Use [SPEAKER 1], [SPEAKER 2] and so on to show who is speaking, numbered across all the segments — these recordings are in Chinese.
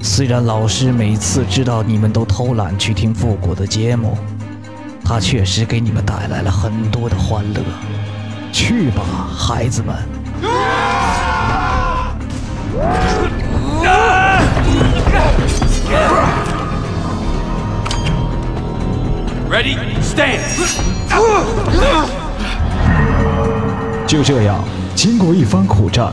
[SPEAKER 1] 虽然老师每次知道你们都偷懒去听复古的节目，他确实给你们带来了很多的欢乐。去吧，孩子们。
[SPEAKER 2] Ready, stand.
[SPEAKER 3] 就这样，经过一番苦战，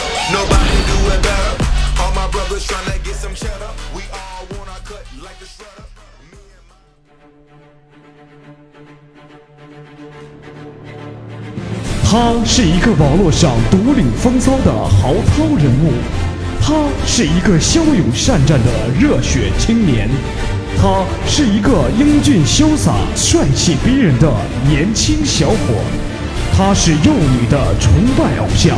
[SPEAKER 3] 他是一个网络上独领风骚的豪涛人物，他是一个骁勇善战的热血青年，他是一个英俊潇洒、帅气逼人的年轻小伙，他是幼女的崇拜偶像，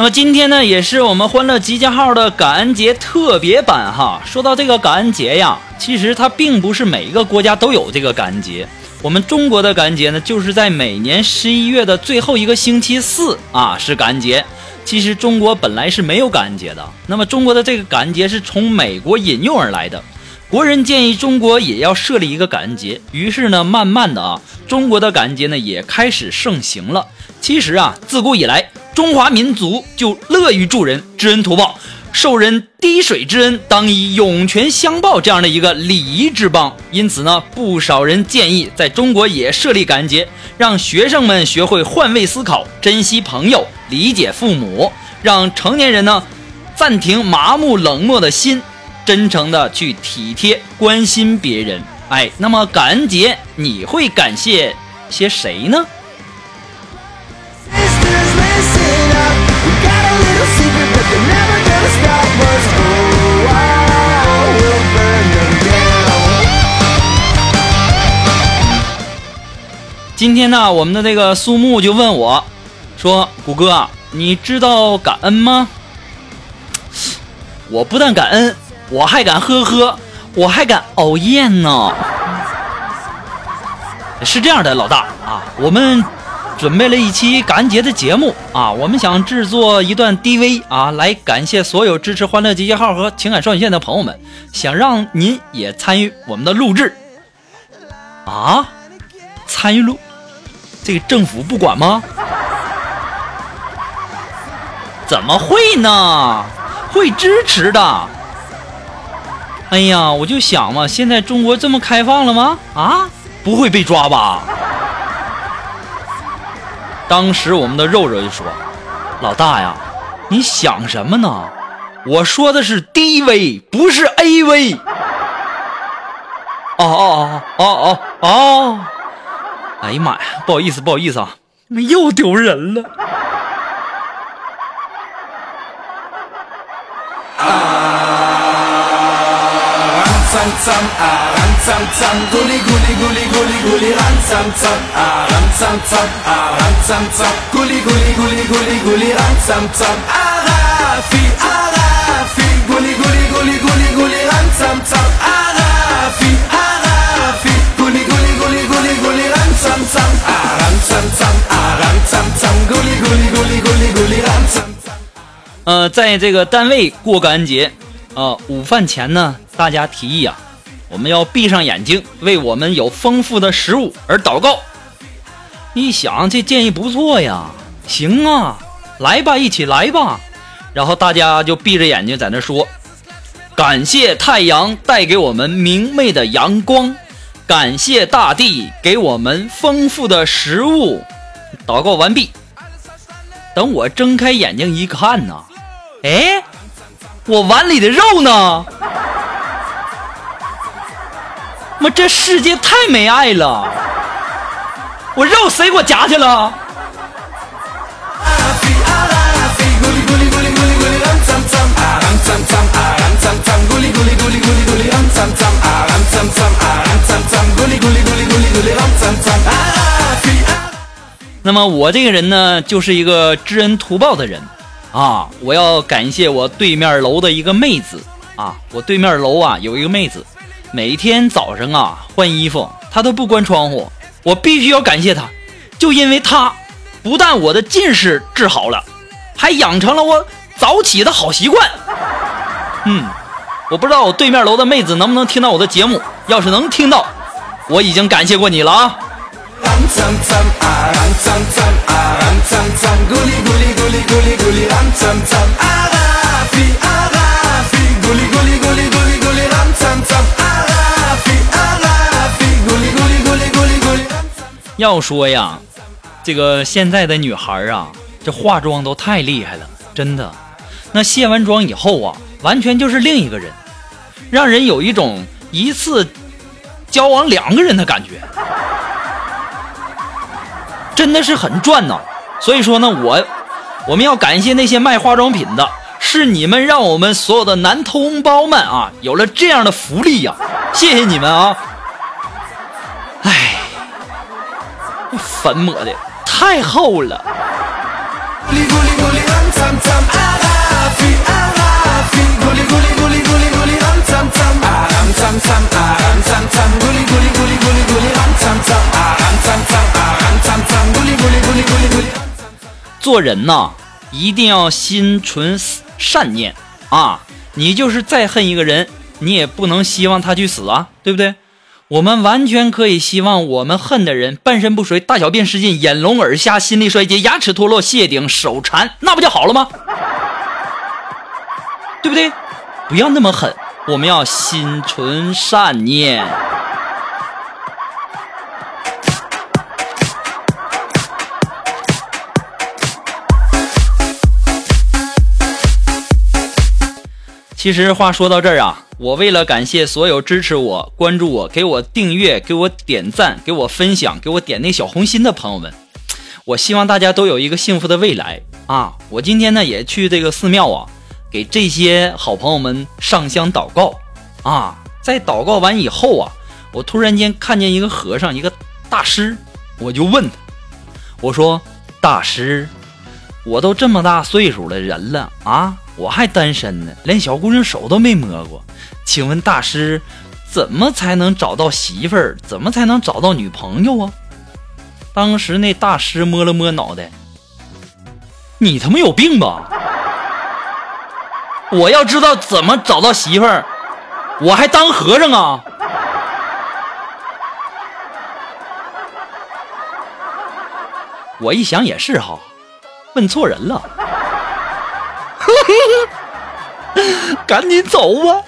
[SPEAKER 4] 那么今天呢，也是我们欢乐集结号的感恩节特别版哈。说到这个感恩节呀，其实它并不是每一个国家都有这个感恩节。我们中国的感恩节呢，就是在每年十一月的最后一个星期四啊，是感恩节。其实中国本来是没有感恩节的。那么中国的这个感恩节是从美国引用而来的。国人建议中国也要设立一个感恩节，于是呢，慢慢的啊，中国的感恩节呢也开始盛行了。其实啊，自古以来。中华民族就乐于助人、知恩图报，受人滴水之恩，当以涌泉相报这样的一个礼仪之邦。因此呢，不少人建议在中国也设立感恩节，让学生们学会换位思考，珍惜朋友，理解父母，让成年人呢暂停麻木冷漠的心，真诚的去体贴关心别人。哎，那么感恩节你会感谢些谁呢？今天呢，我们的这个苏木就问我，说：“谷歌，你知道感恩吗？”我不但感恩，我还敢呵呵，我还敢熬夜呢。是这样的，老大啊，我们准备了一期感恩节的节目，啊，我们想制作一段 DV 啊，来感谢所有支持《欢乐集结号》和《情感少女线》的朋友们，想让您也参与我们的录制啊，参与录，这个政府不管吗？怎么会呢？会支持的。哎呀，我就想嘛，现在中国这么开放了吗？啊，不会被抓吧？当时我们的肉肉就说：“老大呀，你想什么呢？我说的是 DV，不是 AV。”哦哦哦哦哦哦！哎呀妈呀，不好意思，不好意思啊，又丢人了。呃，在这个单位过感恩节，啊，午饭前呢，大家提议啊，我们要闭上眼睛，为我们有丰富的食物而祷告。一想这建议不错呀，行啊，来吧，一起来吧。然后大家就闭着眼睛在那说：“感谢太阳带给我们明媚的阳光，感谢大地给我们丰富的食物。”祷告完毕，等我睁开眼睛一看呐，哎，我碗里的肉呢？妈，这世界太没爱了！我肉谁给我夹去了？那么我这个人呢，就是一个知恩图报的人啊！我要感谢我对面楼的一个妹子啊！我对面楼啊有一个妹子，每天早上啊换衣服，她都不关窗户，我必须要感谢她，就因为她，不但我的近视治好了，还养成了我早起的好习惯。嗯，我不知道我对面楼的妹子能不能听到我的节目，要是能听到，我已经感谢过你了啊！要说呀，这个现在的女孩啊，这化妆都太厉害了，真的。那卸完妆以后啊，完全就是另一个人，让人有一种一次交往两个人的感觉。真的是很赚呐，所以说呢，我我们要感谢那些卖化妆品的，是你们让我们所有的男同胞们啊有了这样的福利呀，谢谢你们啊！粉抹的太厚了。做人呐，一定要心存善念啊！你就是再恨一个人，你也不能希望他去死啊，对不对？我们完全可以希望我们恨的人半身不遂、大小便失禁、眼聋耳瞎、心力衰竭、牙齿脱落、谢顶、手残，那不就好了吗？对不对？不要那么狠，我们要心存善念。其实话说到这儿啊，我为了感谢所有支持我、关注我、给我订阅、给我点赞、给我分享、给我点那小红心的朋友们，我希望大家都有一个幸福的未来啊！我今天呢也去这个寺庙啊，给这些好朋友们上香祷告啊。在祷告完以后啊，我突然间看见一个和尚，一个大师，我就问他，我说：“大师，我都这么大岁数的人了啊！”我还单身呢，连小姑娘手都没摸过。请问大师，怎么才能找到媳妇儿？怎么才能找到女朋友啊？当时那大师摸了摸脑袋，你他妈有病吧？我要知道怎么找到媳妇儿，我还当和尚啊？我一想也是哈，问错人了，赶紧走吧。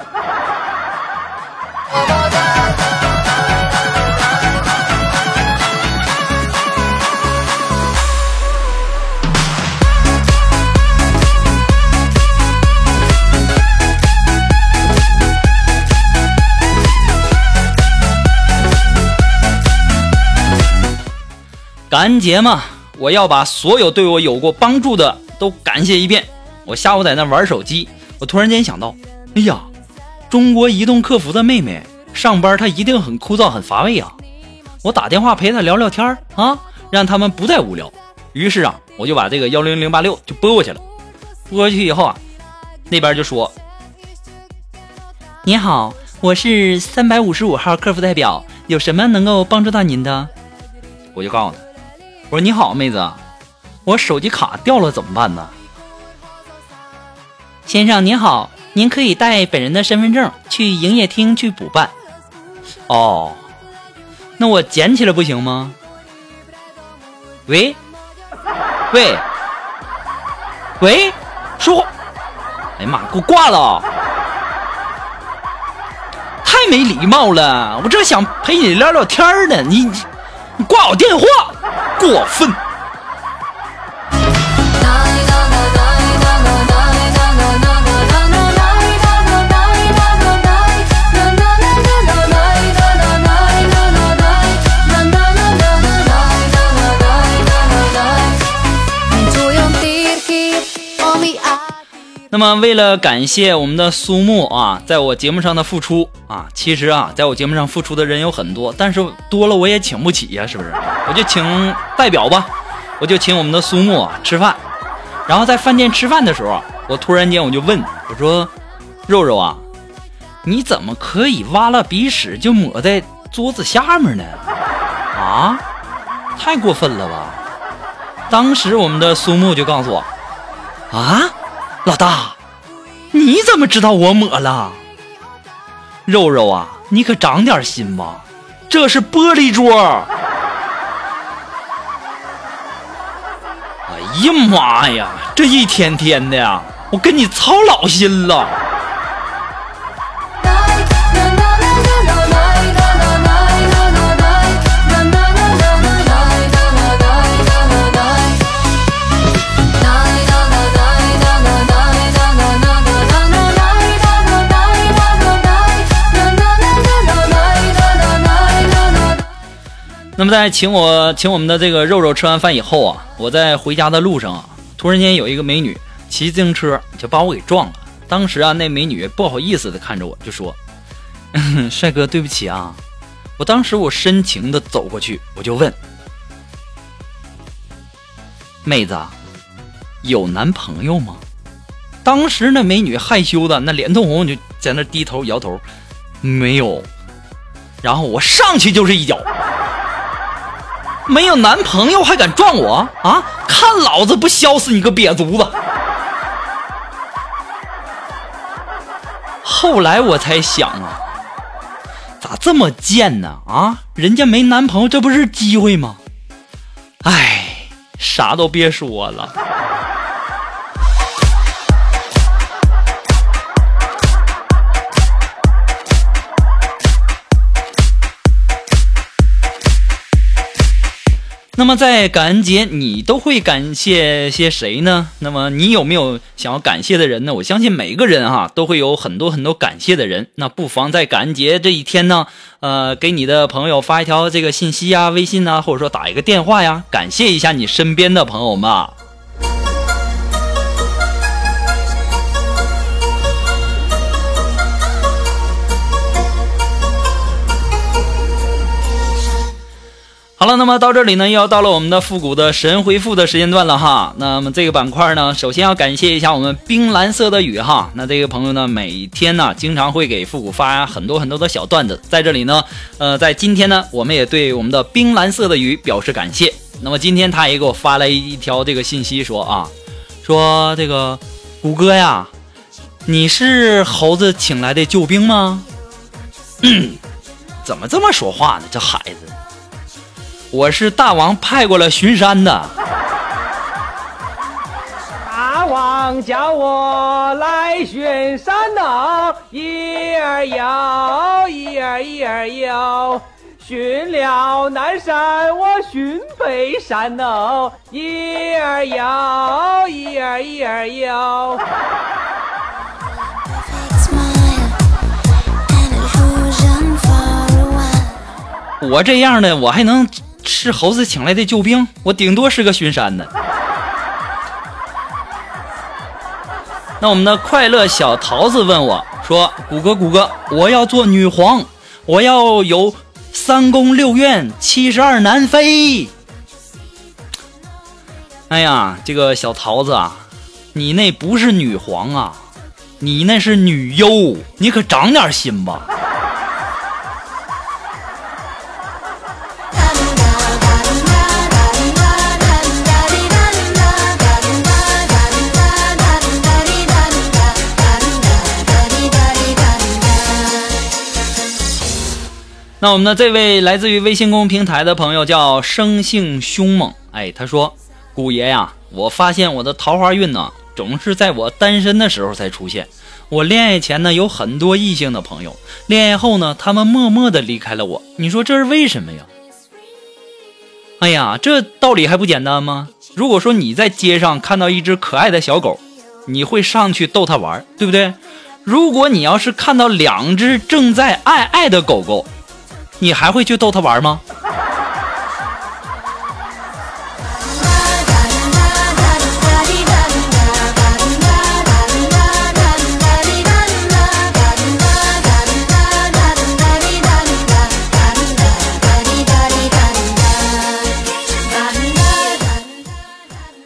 [SPEAKER 4] 感恩节嘛，我要把所有对我有过帮助的都感谢一遍。我下午在那玩手机，我突然间想到，哎呀，中国移动客服的妹妹上班，她一定很枯燥、很乏味啊。我打电话陪她聊聊天啊，让他们不再无聊。于是啊，我就把这个幺零零八六就拨过去了。拨过去以后啊，那边就说：“您好，我是三百五十五号客服代表，有什么能够帮助到您的？”我就告诉他。我说你好，妹子，我手机卡掉了怎么办呢？先生您好，您可以带本人的身份证去营业厅去补办。哦，那我捡起来不行吗？喂，喂，喂，说话！哎呀妈，给我挂了！太没礼貌了，我这想陪你聊聊天呢，你你挂我电话！过分。那么，为了感谢我们的苏木啊，在我节目上的付出啊，其实啊，在我节目上付出的人有很多，但是多了我也请不起呀，是不是？我就请代表吧，我就请我们的苏木啊吃饭。然后在饭店吃饭的时候，我突然间我就问我说：“肉肉啊，你怎么可以挖了鼻屎就抹在桌子下面呢？啊，太过分了吧！”当时我们的苏木就告诉我：“啊。”老大，你怎么知道我抹了？肉肉啊，你可长点心吧，这是玻璃桌。哎呀妈呀，这一天天的呀，我跟你操老心了。那么在请我请我们的这个肉肉吃完饭以后啊，我在回家的路上啊，突然间有一个美女骑自行车就把我给撞了。当时啊，那美女不好意思的看着我就说：“帅哥，对不起啊。”我当时我深情的走过去，我就问：“妹子，有男朋友吗？”当时那美女害羞的那脸通红，就在那低头摇头，没有。然后我上去就是一脚。没有男朋友还敢撞我啊！看老子不削死你个瘪犊子！后来我才想啊，咋这么贱呢？啊，人家没男朋友，这不是机会吗？哎，啥都别说了。那么在感恩节，你都会感谢些谁呢？那么你有没有想要感谢的人呢？我相信每一个人哈都会有很多很多感谢的人。那不妨在感恩节这一天呢，呃，给你的朋友发一条这个信息呀、微信呐，或者说打一个电话呀，感谢一下你身边的朋友们。好了，那么到这里呢，又要到了我们的复古的神回复的时间段了哈。那么这个板块呢，首先要感谢一下我们冰蓝色的雨哈。那这个朋友呢，每天呢，经常会给复古发很多很多的小段子，在这里呢，呃，在今天呢，我们也对我们的冰蓝色的雨表示感谢。那么今天他也给我发了一条这个信息说啊，说这个谷歌呀，你是猴子请来的救兵吗？怎么这么说话呢？这孩子，我是大王派过来巡山的。
[SPEAKER 5] 大王叫我来巡山呐，一儿摇，一儿一儿摇。巡了南山，我巡北山呐，一儿摇，一儿一儿摇。
[SPEAKER 4] 我这样的，我还能是猴子请来的救兵？我顶多是个巡山的。那我们的快乐小桃子问我说：“谷歌，谷歌，我要做女皇，我要有三宫六院七十二难妃。”哎呀，这个小桃子啊，你那不是女皇啊，你那是女优，你可长点心吧。那我们的这位来自于微信公众平台的朋友叫生性凶猛，哎，他说：“古爷呀，我发现我的桃花运呢，总是在我单身的时候才出现。我恋爱前呢有很多异性的朋友，恋爱后呢，他们默默的离开了我。你说这是为什么呀？哎呀，这道理还不简单吗？如果说你在街上看到一只可爱的小狗，你会上去逗它玩，对不对？如果你要是看到两只正在爱爱的狗狗，你还会去逗他玩吗？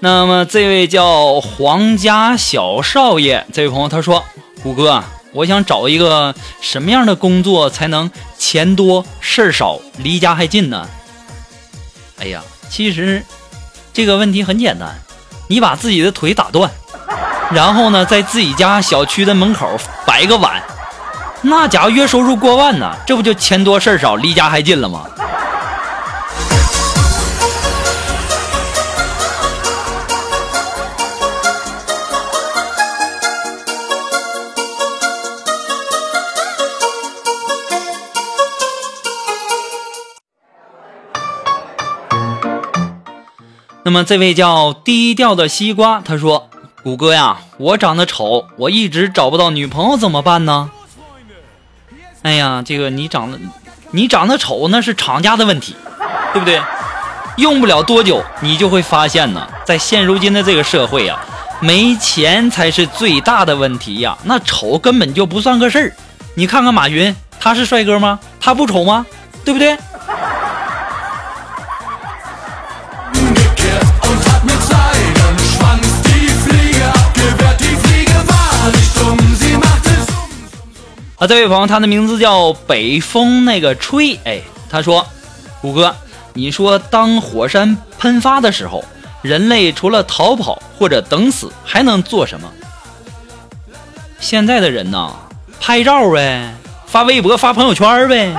[SPEAKER 4] 那么这位叫皇家小少爷这位朋友他说：“谷歌，我想找一个什么样的工作才能钱多事儿少离家还近呢？”哎呀，其实这个问题很简单，你把自己的腿打断，然后呢，在自己家小区的门口摆个碗，那家伙月收入过万呢，这不就钱多事儿少离家还近了吗？那么这位叫低调的西瓜，他说：“谷歌呀，我长得丑，我一直找不到女朋友，怎么办呢？”哎呀，这个你长得你长得丑，那是厂家的问题，对不对？用不了多久，你就会发现呢，在现如今的这个社会呀，没钱才是最大的问题呀。那丑根本就不算个事儿。你看看马云，他是帅哥吗？他不丑吗？对不对？啊，这位朋友，他的名字叫北风那个吹，哎，他说，谷歌，你说当火山喷发的时候，人类除了逃跑或者等死，还能做什么？现在的人呢，拍照呗，发微博、发朋友圈呗，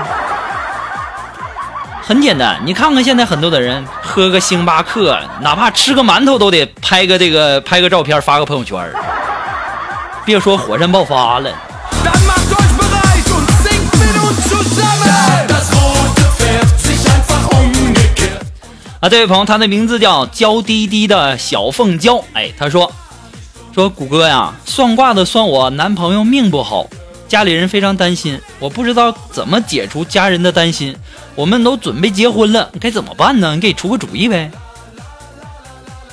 [SPEAKER 4] 很简单。你看看现在很多的人，喝个星巴克，哪怕吃个馒头，都得拍个这个拍个照片，发个朋友圈。别说火山爆发了。这位朋友，他的名字叫娇滴滴的小凤娇。哎，他说，说谷歌呀，算卦的算我男朋友命不好，家里人非常担心，我不知道怎么解除家人的担心。我们都准备结婚了，该怎么办呢？你给出个主意呗。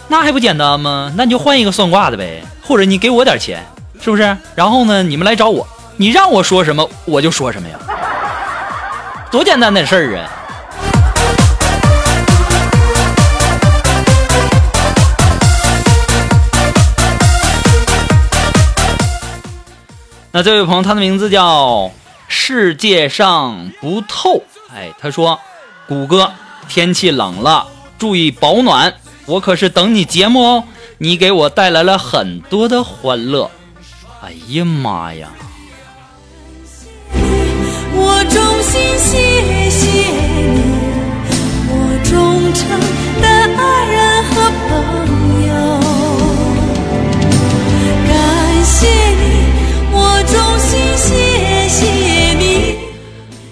[SPEAKER 4] 那还不简单吗？那你就换一个算卦的呗，或者你给我点钱，是不是？然后呢，你们来找我，你让我说什么我就说什么呀，多简单的事儿啊！那这位朋友，他的名字叫世界上不透。哎，他说：“谷歌，天气冷了，注意保暖。我可是等你节目哦，你给我带来了很多的欢乐。哎呀妈呀！
[SPEAKER 6] 感谢你我衷心谢谢你，我忠诚的爱人和朋友。感，谢你。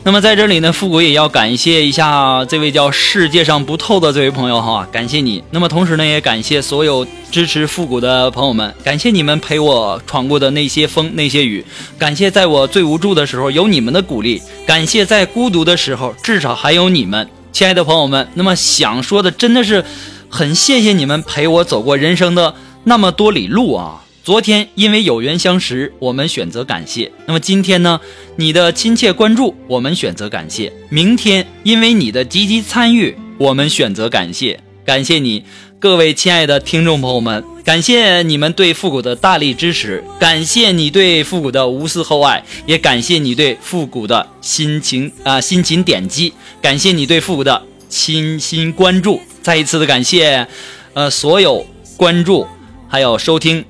[SPEAKER 4] 那么在这里呢，复古也要感谢一下这位叫世界上不透的这位朋友哈，感谢你。那么同时呢，也感谢所有支持复古的朋友们，感谢你们陪我闯过的那些风那些雨，感谢在我最无助的时候有你们的鼓励，感谢在孤独的时候至少还有你们，亲爱的朋友们。那么想说的真的是，很谢谢你们陪我走过人生的那么多里路啊。昨天因为有缘相识，我们选择感谢。那么今天呢？你的亲切关注，我们选择感谢。明天因为你的积极参与，我们选择感谢。感谢你，各位亲爱的听众朋友们，感谢你们对复古的大力支持，感谢你对复古的无私厚爱，也感谢你对复古的辛勤啊辛勤点击，感谢你对复古的倾心关注。再一次的感谢，呃，所有关注还有收听。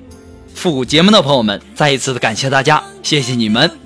[SPEAKER 4] 复古节目的朋友们，再一次的感谢大家，谢谢你们。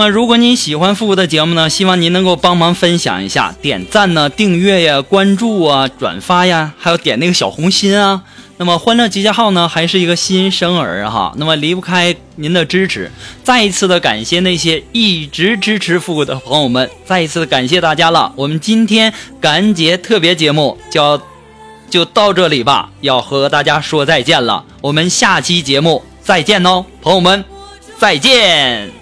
[SPEAKER 4] 那么，如果您喜欢复古的节目呢，希望您能够帮忙分享一下，点赞呢、订阅呀、关注啊、转发呀，还有点那个小红心啊。那么，欢乐集结号呢，还是一个新生儿哈，那么离不开您的支持。再一次的感谢那些一直支持复古的朋友们，再一次的感谢大家了。我们今天感恩节特别节目就要就到这里吧，要和大家说再见了。我们下期节目再见哦，朋友们，再见。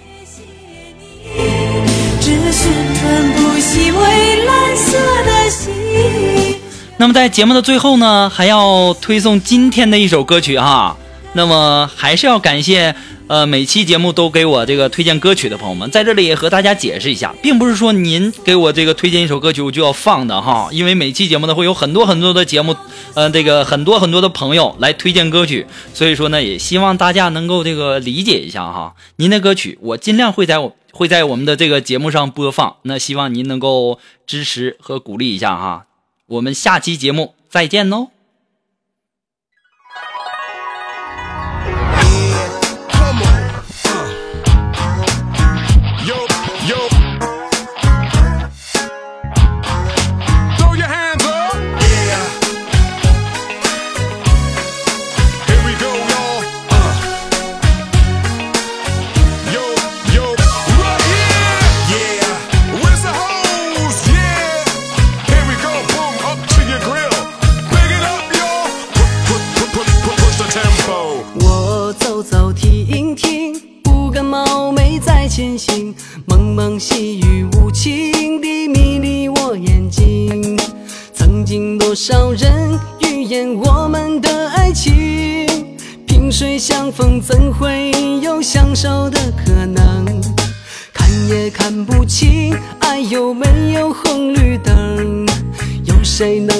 [SPEAKER 4] 那么在节目的最后呢，还要推送今天的一首歌曲哈。那么还是要感谢呃每期节目都给我这个推荐歌曲的朋友们，在这里也和大家解释一下，并不是说您给我这个推荐一首歌曲我就要放的哈，因为每期节目呢会有很多很多的节目，呃这个很多很多的朋友来推荐歌曲，所以说呢也希望大家能够这个理解一下哈。您的歌曲我尽量会在我会在我们的这个节目上播放，那希望您能够支持和鼓励一下哈。我们下期节目再见喽。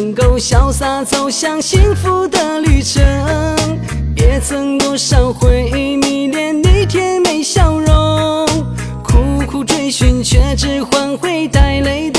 [SPEAKER 7] 能够潇洒走向幸福的旅程？也曾多少回迷恋你甜美笑容，苦苦追寻却只换回带泪的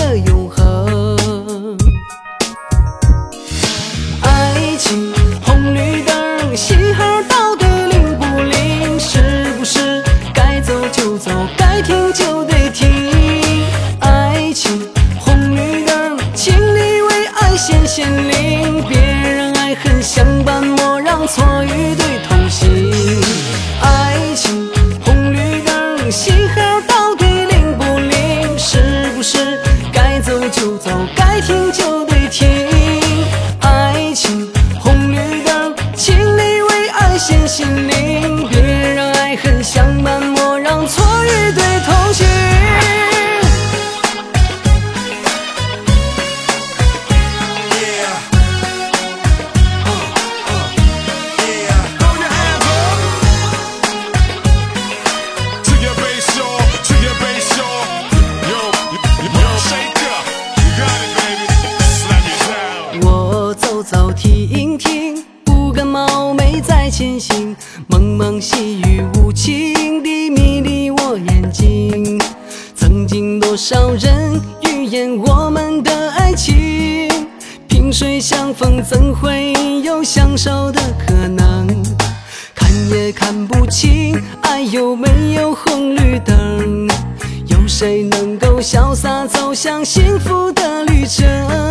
[SPEAKER 7] 潇